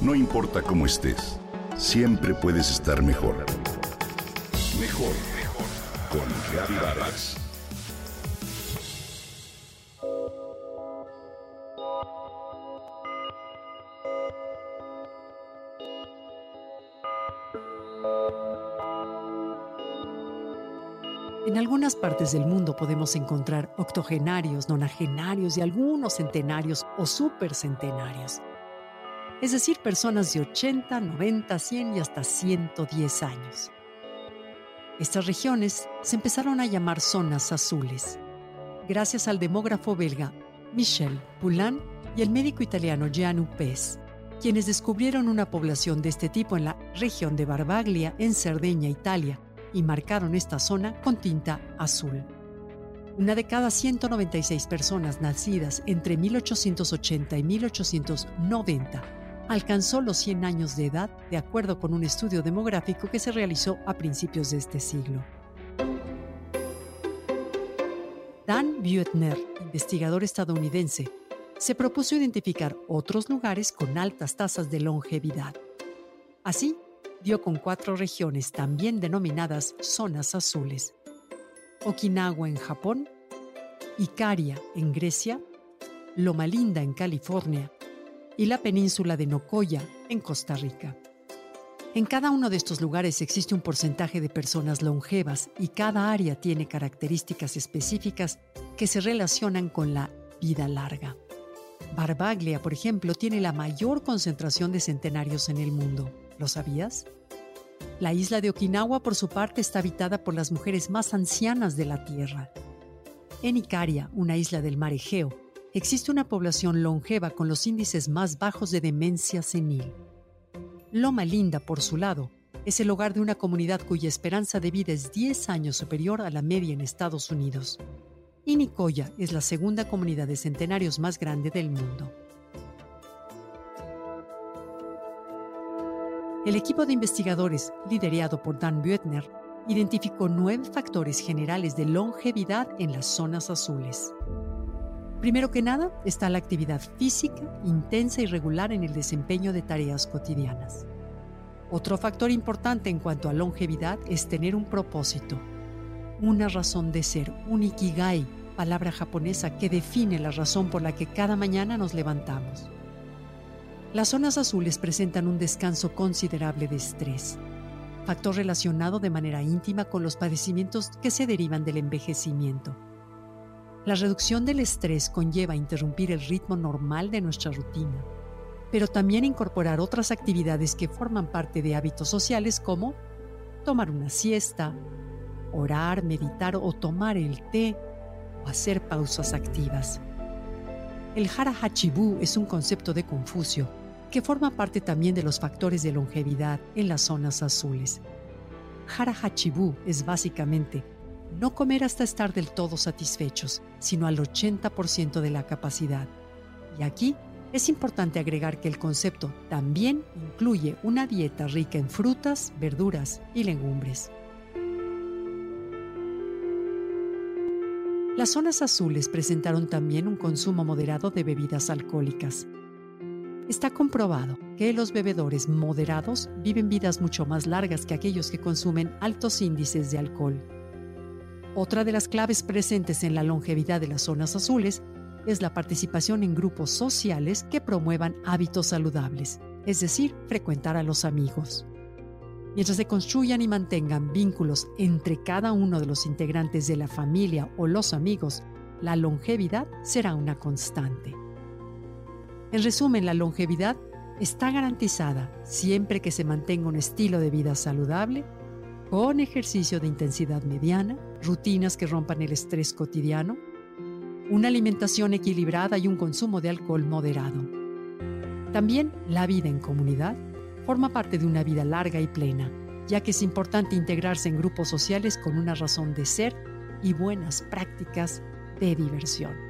No importa cómo estés, siempre puedes estar mejor. Mejor, mejor. Con Reavivadas. En algunas partes del mundo podemos encontrar octogenarios, nonagenarios y algunos centenarios o supercentenarios. Es decir, personas de 80, 90, 100 y hasta 110 años. Estas regiones se empezaron a llamar zonas azules, gracias al demógrafo belga Michel Poulain y el médico italiano Gianni Pes, quienes descubrieron una población de este tipo en la región de Barbaglia, en Cerdeña, Italia, y marcaron esta zona con tinta azul. Una de cada 196 personas nacidas entre 1880 y 1890 alcanzó los 100 años de edad de acuerdo con un estudio demográfico que se realizó a principios de este siglo. Dan Buettner, investigador estadounidense, se propuso identificar otros lugares con altas tasas de longevidad. Así, dio con cuatro regiones también denominadas zonas azules. Okinawa en Japón, Icaria en Grecia, Loma Linda en California y la península de Nokoya en Costa Rica. En cada uno de estos lugares existe un porcentaje de personas longevas y cada área tiene características específicas que se relacionan con la vida larga. Barbaglia, por ejemplo, tiene la mayor concentración de centenarios en el mundo. ¿Lo sabías? La isla de Okinawa, por su parte, está habitada por las mujeres más ancianas de la Tierra. En Icaria, una isla del mar Egeo, existe una población longeva con los índices más bajos de demencia senil. Loma Linda, por su lado, es el hogar de una comunidad cuya esperanza de vida es 10 años superior a la media en Estados Unidos. Y Nicoya es la segunda comunidad de centenarios más grande del mundo. El equipo de investigadores, liderado por Dan Buettner, identificó nueve factores generales de longevidad en las zonas azules. Primero que nada está la actividad física intensa y regular en el desempeño de tareas cotidianas. Otro factor importante en cuanto a longevidad es tener un propósito, una razón de ser, un ikigai, palabra japonesa que define la razón por la que cada mañana nos levantamos. Las zonas azules presentan un descanso considerable de estrés, factor relacionado de manera íntima con los padecimientos que se derivan del envejecimiento. La reducción del estrés conlleva interrumpir el ritmo normal de nuestra rutina, pero también incorporar otras actividades que forman parte de hábitos sociales como tomar una siesta, orar, meditar o tomar el té o hacer pausas activas. El Hara Hachibu es un concepto de Confucio que forma parte también de los factores de longevidad en las zonas azules. Hara es básicamente no comer hasta estar del todo satisfechos, sino al 80% de la capacidad. Y aquí es importante agregar que el concepto también incluye una dieta rica en frutas, verduras y legumbres. Las zonas azules presentaron también un consumo moderado de bebidas alcohólicas, Está comprobado que los bebedores moderados viven vidas mucho más largas que aquellos que consumen altos índices de alcohol. Otra de las claves presentes en la longevidad de las zonas azules es la participación en grupos sociales que promuevan hábitos saludables, es decir, frecuentar a los amigos. Mientras se construyan y mantengan vínculos entre cada uno de los integrantes de la familia o los amigos, la longevidad será una constante. En resumen, la longevidad está garantizada siempre que se mantenga un estilo de vida saludable, con ejercicio de intensidad mediana, rutinas que rompan el estrés cotidiano, una alimentación equilibrada y un consumo de alcohol moderado. También la vida en comunidad forma parte de una vida larga y plena, ya que es importante integrarse en grupos sociales con una razón de ser y buenas prácticas de diversión.